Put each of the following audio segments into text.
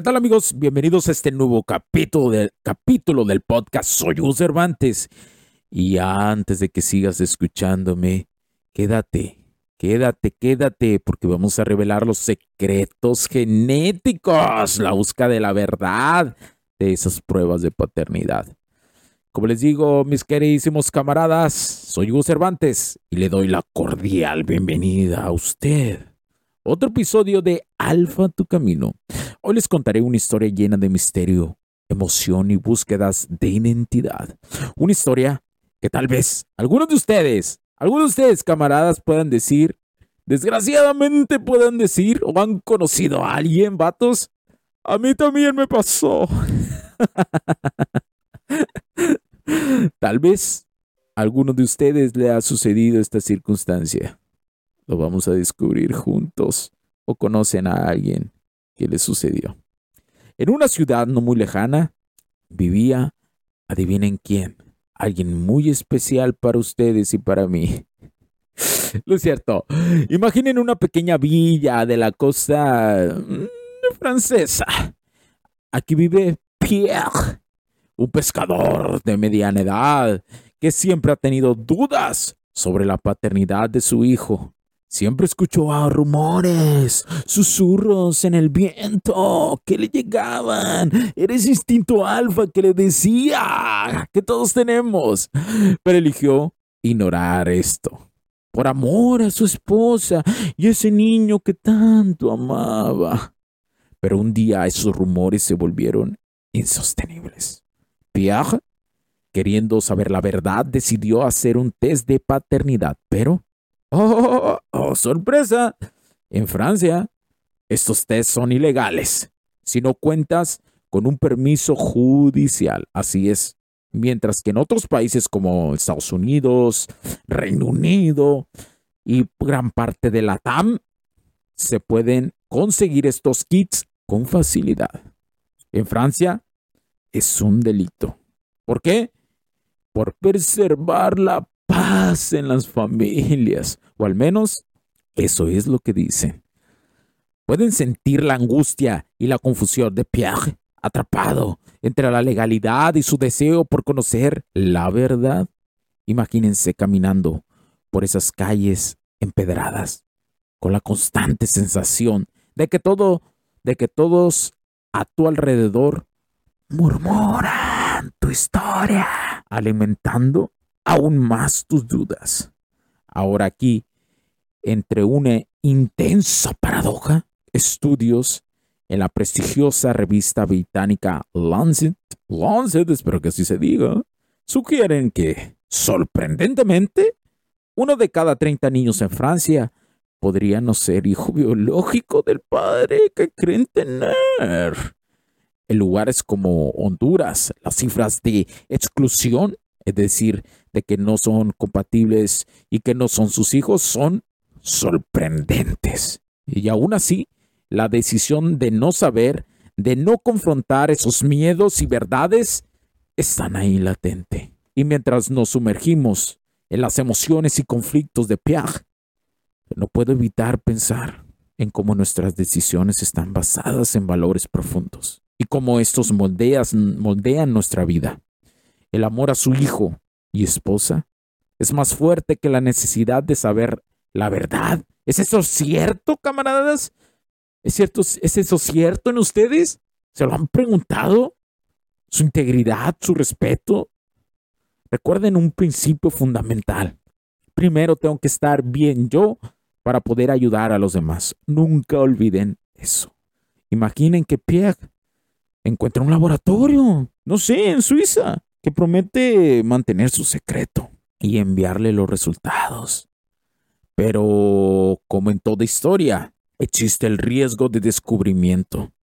¿Qué tal amigos? Bienvenidos a este nuevo capítulo, del capítulo del podcast Soy Hugo Cervantes. Y antes de que sigas escuchándome, quédate, quédate, quédate, porque vamos a revelar los secretos genéticos, la búsqueda de la verdad de esas pruebas de paternidad. Como les digo, mis queridísimos camaradas, soy Hugo Cervantes y le doy la cordial bienvenida a usted. Otro episodio de Alfa Tu Camino Hoy les contaré una historia llena de misterio, emoción y búsquedas de identidad. Una historia que tal vez algunos de ustedes, algunos de ustedes camaradas puedan decir, desgraciadamente puedan decir o han conocido a alguien, vatos. A mí también me pasó. tal vez a alguno de ustedes le ha sucedido esta circunstancia. Lo vamos a descubrir juntos o conocen a alguien que le sucedió. En una ciudad no muy lejana vivía, adivinen quién, alguien muy especial para ustedes y para mí. Lo cierto, imaginen una pequeña villa de la costa mm, francesa. Aquí vive Pierre, un pescador de mediana edad que siempre ha tenido dudas sobre la paternidad de su hijo. Siempre escuchó a rumores, susurros en el viento que le llegaban. Era ese instinto alfa que le decía que todos tenemos. Pero eligió ignorar esto. Por amor a su esposa y ese niño que tanto amaba. Pero un día esos rumores se volvieron insostenibles. Pierre, queriendo saber la verdad, decidió hacer un test de paternidad, pero Oh, sorpresa. En Francia, estos test son ilegales si no cuentas con un permiso judicial. Así es. Mientras que en otros países como Estados Unidos, Reino Unido y gran parte de la TAM se pueden conseguir estos kits con facilidad. En Francia es un delito. ¿Por qué? Por preservar la paz en las familias, o al menos eso es lo que dicen. Pueden sentir la angustia y la confusión de Pierre, atrapado entre la legalidad y su deseo por conocer la verdad. Imagínense caminando por esas calles empedradas, con la constante sensación de que todo, de que todos a tu alrededor murmuran tu historia, alimentando aún más tus dudas. Ahora aquí, entre una intensa paradoja, estudios en la prestigiosa revista británica Lancet, Lancet, espero que así se diga, sugieren que, sorprendentemente, uno de cada 30 niños en Francia podría no ser hijo biológico del padre que creen tener. En lugares como Honduras, las cifras de exclusión, es decir, de que no son compatibles y que no son sus hijos son sorprendentes. Y aún así, la decisión de no saber, de no confrontar esos miedos y verdades, están ahí latente. Y mientras nos sumergimos en las emociones y conflictos de Piaget, no puedo evitar pensar en cómo nuestras decisiones están basadas en valores profundos y cómo estos moldeas, moldean nuestra vida. El amor a su hijo y esposa es más fuerte que la necesidad de saber la verdad. ¿Es eso cierto, camaradas? ¿Es, cierto, ¿Es eso cierto en ustedes? ¿Se lo han preguntado? ¿Su integridad, su respeto? Recuerden un principio fundamental. Primero tengo que estar bien yo para poder ayudar a los demás. Nunca olviden eso. Imaginen que Pierre encuentra un laboratorio, no sé, en Suiza, que promete mantener su secreto y enviarle los resultados. Pero, como en toda historia, existe el riesgo de descubrimiento.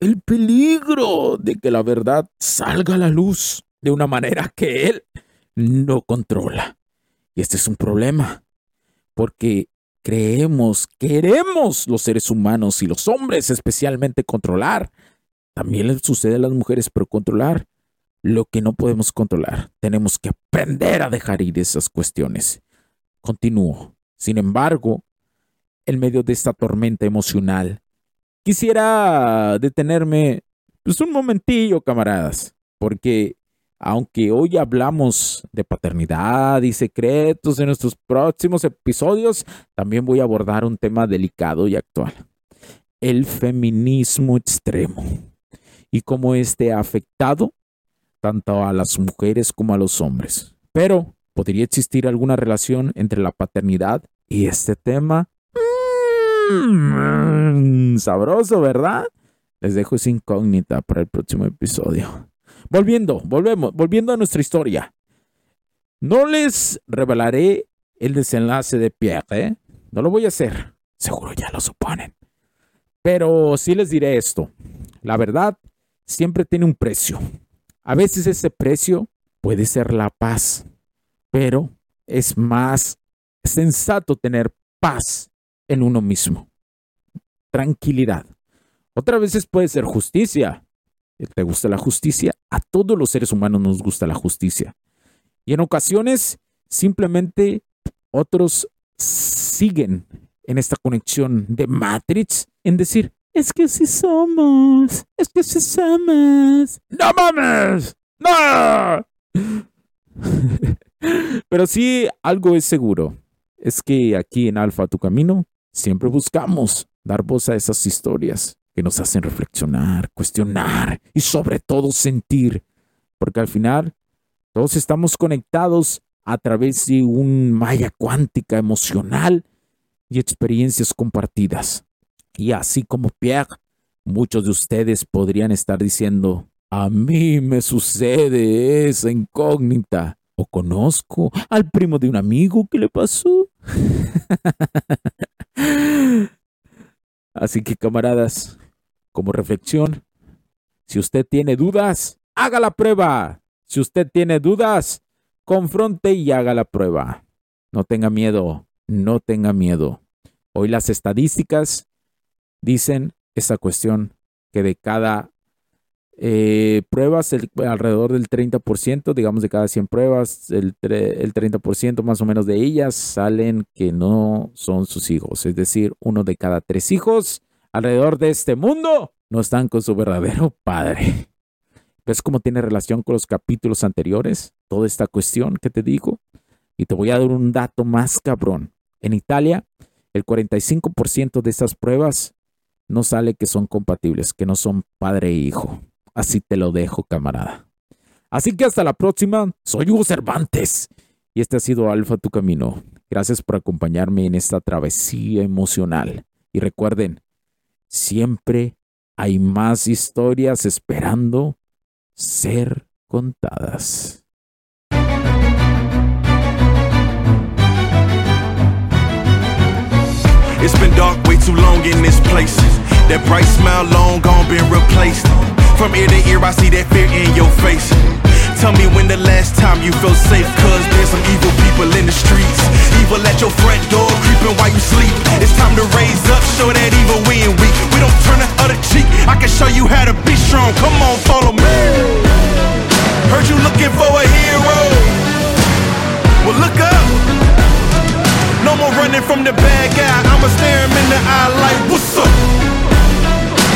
El peligro de que la verdad salga a la luz de una manera que él no controla. Y este es un problema, porque creemos, queremos los seres humanos y los hombres especialmente controlar. También les sucede a las mujeres, pero controlar lo que no podemos controlar. Tenemos que aprender a dejar ir esas cuestiones. Continúo. Sin embargo, en medio de esta tormenta emocional, quisiera detenerme pues un momentillo, camaradas, porque aunque hoy hablamos de paternidad y secretos en nuestros próximos episodios, también voy a abordar un tema delicado y actual. El feminismo extremo y cómo este ha afectado tanto a las mujeres como a los hombres. Pero, ¿podría existir alguna relación entre la paternidad y este tema? Mm, sabroso, ¿verdad? Les dejo esa incógnita para el próximo episodio. Volviendo, volvemos, volviendo a nuestra historia. No les revelaré el desenlace de Pierre, ¿eh? No lo voy a hacer. Seguro ya lo suponen. Pero sí les diré esto. La verdad siempre tiene un precio. A veces ese precio puede ser la paz, pero es más sensato tener paz en uno mismo. Tranquilidad. Otras veces puede ser justicia, ¿Te gusta la justicia? A todos los seres humanos nos gusta la justicia. Y en ocasiones simplemente otros siguen en esta conexión de Matrix en decir, es que si somos, es que si somos. ¡No mames! ¡No! Pero sí, algo es seguro. Es que aquí en Alfa Tu Camino siempre buscamos dar voz a esas historias que nos hacen reflexionar, cuestionar y sobre todo sentir, porque al final todos estamos conectados a través de un malla cuántica emocional y experiencias compartidas. Y así como Pierre, muchos de ustedes podrían estar diciendo, a mí me sucede esa incógnita. O conozco al primo de un amigo que le pasó. Así que camaradas, como reflexión, si usted tiene dudas, haga la prueba. Si usted tiene dudas, confronte y haga la prueba. No tenga miedo, no tenga miedo. Hoy las estadísticas dicen esa cuestión que de cada eh, pruebas, alrededor del 30%, digamos de cada 100 pruebas, el, el 30% más o menos de ellas salen que no son sus hijos. Es decir, uno de cada tres hijos alrededor de este mundo no están con su verdadero padre. ¿Ves cómo tiene relación con los capítulos anteriores? Toda esta cuestión que te digo. Y te voy a dar un dato más cabrón. En Italia, el 45% de estas pruebas no sale que son compatibles, que no son padre e hijo. Así te lo dejo, camarada. Así que hasta la próxima. Soy Hugo Cervantes. Y este ha sido Alfa Tu Camino. Gracias por acompañarme en esta travesía emocional. Y recuerden, siempre hay más historias esperando ser contadas. Long. From ear to ear, I see that fear in your face. Tell me when the last time you felt safe Cause there's some evil people in the streets. Evil at your front door, creeping while you sleep. It's time to raise up, show that evil we ain't weak. We don't turn the other cheek, I can show you how to be strong. Come on, follow me. Heard you looking for a hero. Well look up. No more running from the bad guy I'ma stare him in the eye like, what's up?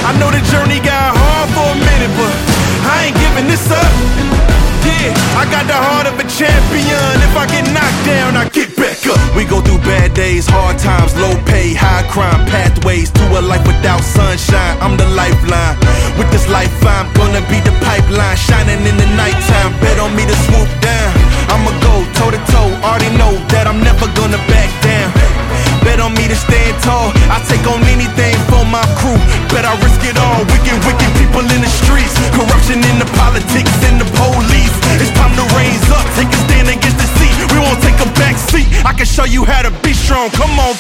I know the journey got hard for me this up. Yeah, I got the heart of a champion. If I get knocked down, I get back up. We go through bad days, hard times, low pay, high crime, pathways to a life without sunshine. I'm the lifeline. With this life, I'm gonna be the pipeline, shining in the nighttime. Bet on me to Bet I risk it all. Wicked, wicked people in the streets. Corruption in the politics and the police. It's time to raise up. Take a stand against the seat. We won't take a back seat. I can show you how to be strong. Come on,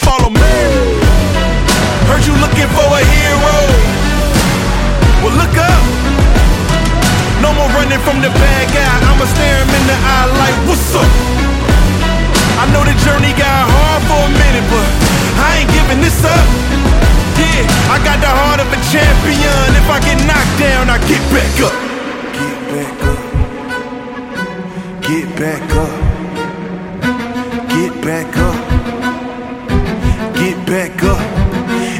down, I get back up. Get back up. Get back up. Get back up. Get back up.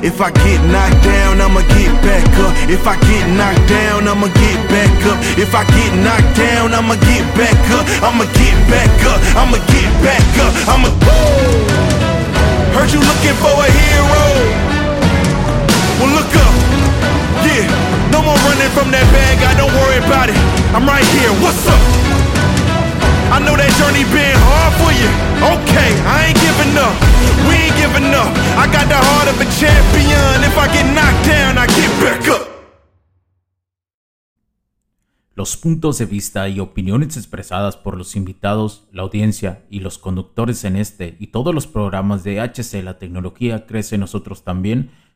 If I get knocked down, I'ma get back up. If I get knocked down, I'ma get back up. If I get knocked down, I'ma get back up. I'ma get back up. I'ma get back up. I'ma. Heard you looking for a hero. Well, look up. Yeah, no more running from that bad guy. Don't worry about it. I'm right here. What's up? I know that journey been hard for you. Okay, I ain't giving up. We ain't giving up. I got the heart of a champion. If I get knocked down, I get back up. Los puntos de vista y opiniones expresadas por los invitados, la audiencia y los conductores en este y todos los programas de HC La Tecnología Crece Nosotros también